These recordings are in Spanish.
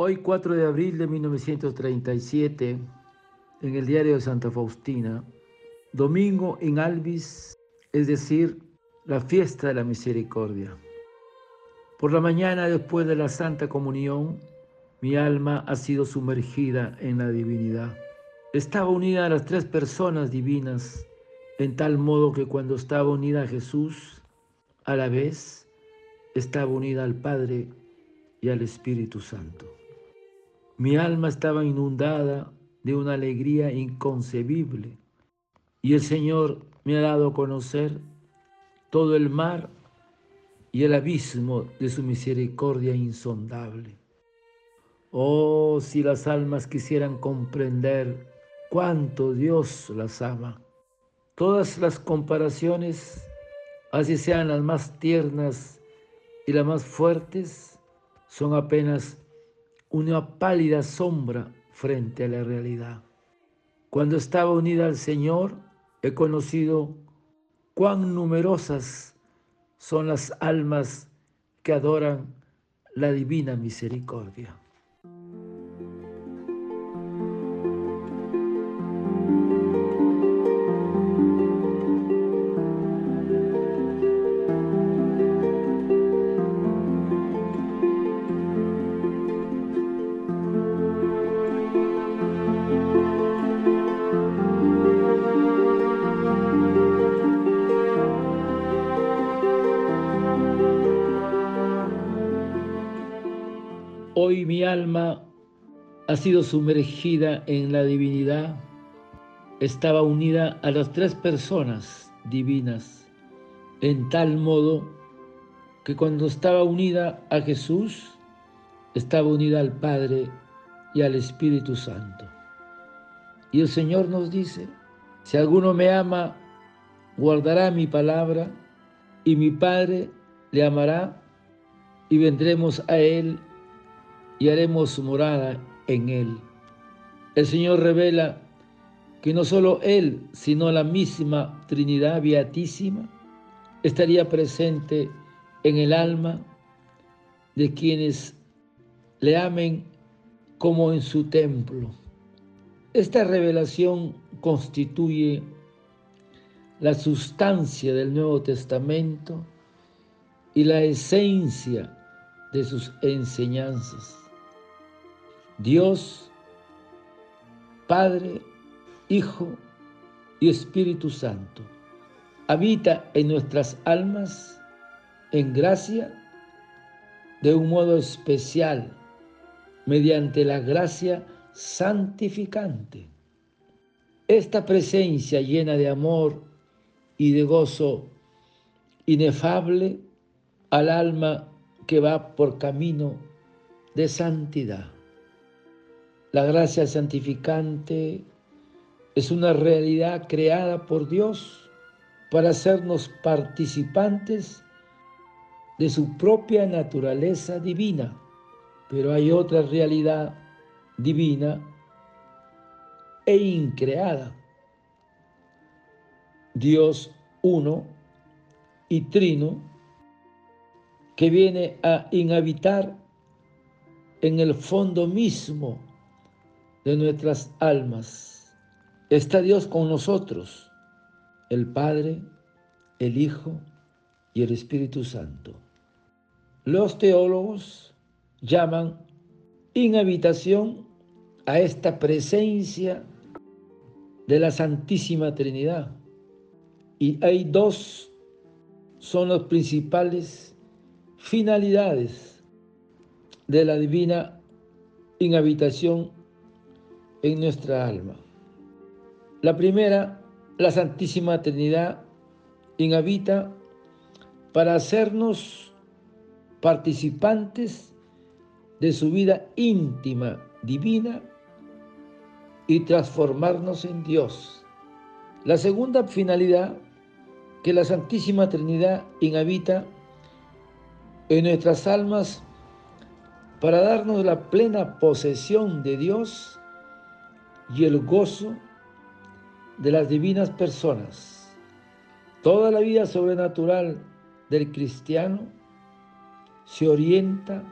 Hoy 4 de abril de 1937, en el diario de Santa Faustina, domingo en Albis, es decir, la fiesta de la misericordia. Por la mañana, después de la Santa Comunión, mi alma ha sido sumergida en la divinidad. Estaba unida a las tres personas divinas, en tal modo que cuando estaba unida a Jesús, a la vez estaba unida al Padre y al Espíritu Santo. Mi alma estaba inundada de una alegría inconcebible y el Señor me ha dado a conocer todo el mar y el abismo de su misericordia insondable. Oh, si las almas quisieran comprender cuánto Dios las ama. Todas las comparaciones, así sean las más tiernas y las más fuertes, son apenas una pálida sombra frente a la realidad. Cuando estaba unida al Señor, he conocido cuán numerosas son las almas que adoran la divina misericordia. Hoy mi alma ha sido sumergida en la divinidad. Estaba unida a las tres personas divinas, en tal modo que cuando estaba unida a Jesús, estaba unida al Padre y al Espíritu Santo. Y el Señor nos dice, si alguno me ama, guardará mi palabra, y mi Padre le amará, y vendremos a Él y haremos morada en él. El Señor revela que no solo Él, sino la misma Trinidad Beatísima estaría presente en el alma de quienes le amen como en su templo. Esta revelación constituye la sustancia del Nuevo Testamento y la esencia de sus enseñanzas. Dios, Padre, Hijo y Espíritu Santo, habita en nuestras almas en gracia de un modo especial, mediante la gracia santificante. Esta presencia llena de amor y de gozo inefable al alma que va por camino de santidad. La gracia santificante es una realidad creada por Dios para hacernos participantes de su propia naturaleza divina. Pero hay otra realidad divina e increada. Dios uno y trino que viene a inhabitar en el fondo mismo de nuestras almas. Está Dios con nosotros, el Padre, el Hijo y el Espíritu Santo. Los teólogos llaman inhabitación a esta presencia de la Santísima Trinidad. Y hay dos, son las principales finalidades de la divina inhabitación en nuestra alma. La primera, la Santísima Trinidad inhabita para hacernos participantes de su vida íntima, divina, y transformarnos en Dios. La segunda finalidad, que la Santísima Trinidad inhabita en nuestras almas para darnos la plena posesión de Dios y el gozo de las divinas personas. Toda la vida sobrenatural del cristiano se orienta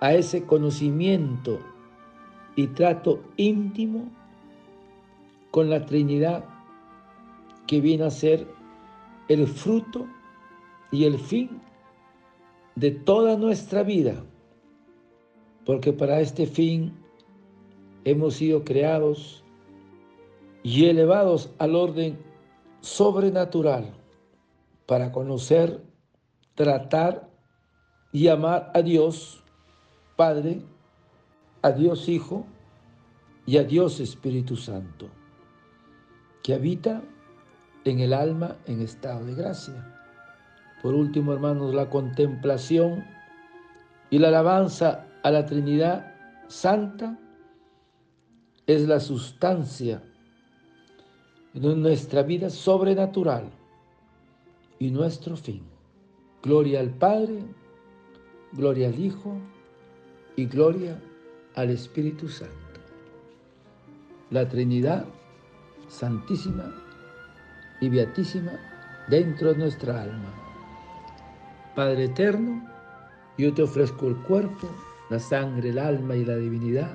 a ese conocimiento y trato íntimo con la Trinidad que viene a ser el fruto y el fin de toda nuestra vida, porque para este fin hemos sido creados y elevados al orden sobrenatural para conocer, tratar y amar a Dios Padre, a Dios Hijo y a Dios Espíritu Santo, que habita en el alma en estado de gracia. Por último, hermanos, la contemplación y la alabanza a la Trinidad Santa es la sustancia de nuestra vida sobrenatural y nuestro fin. Gloria al Padre, gloria al Hijo y gloria al Espíritu Santo. La Trinidad Santísima y Beatísima dentro de nuestra alma. Padre eterno, yo te ofrezco el cuerpo, la sangre, el alma y la divinidad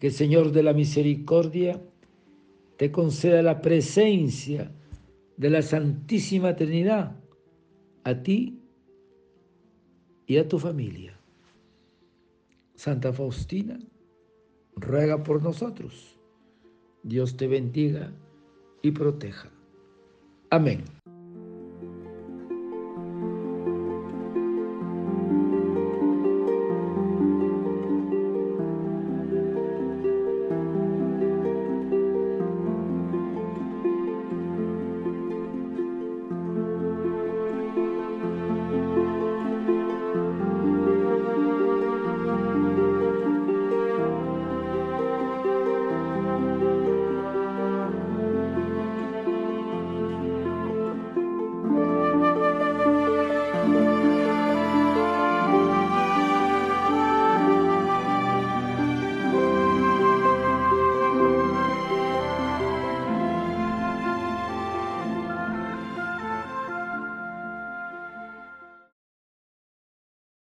que el Señor de la Misericordia te conceda la presencia de la Santísima Trinidad a ti y a tu familia. Santa Faustina, ruega por nosotros. Dios te bendiga y proteja. Amén.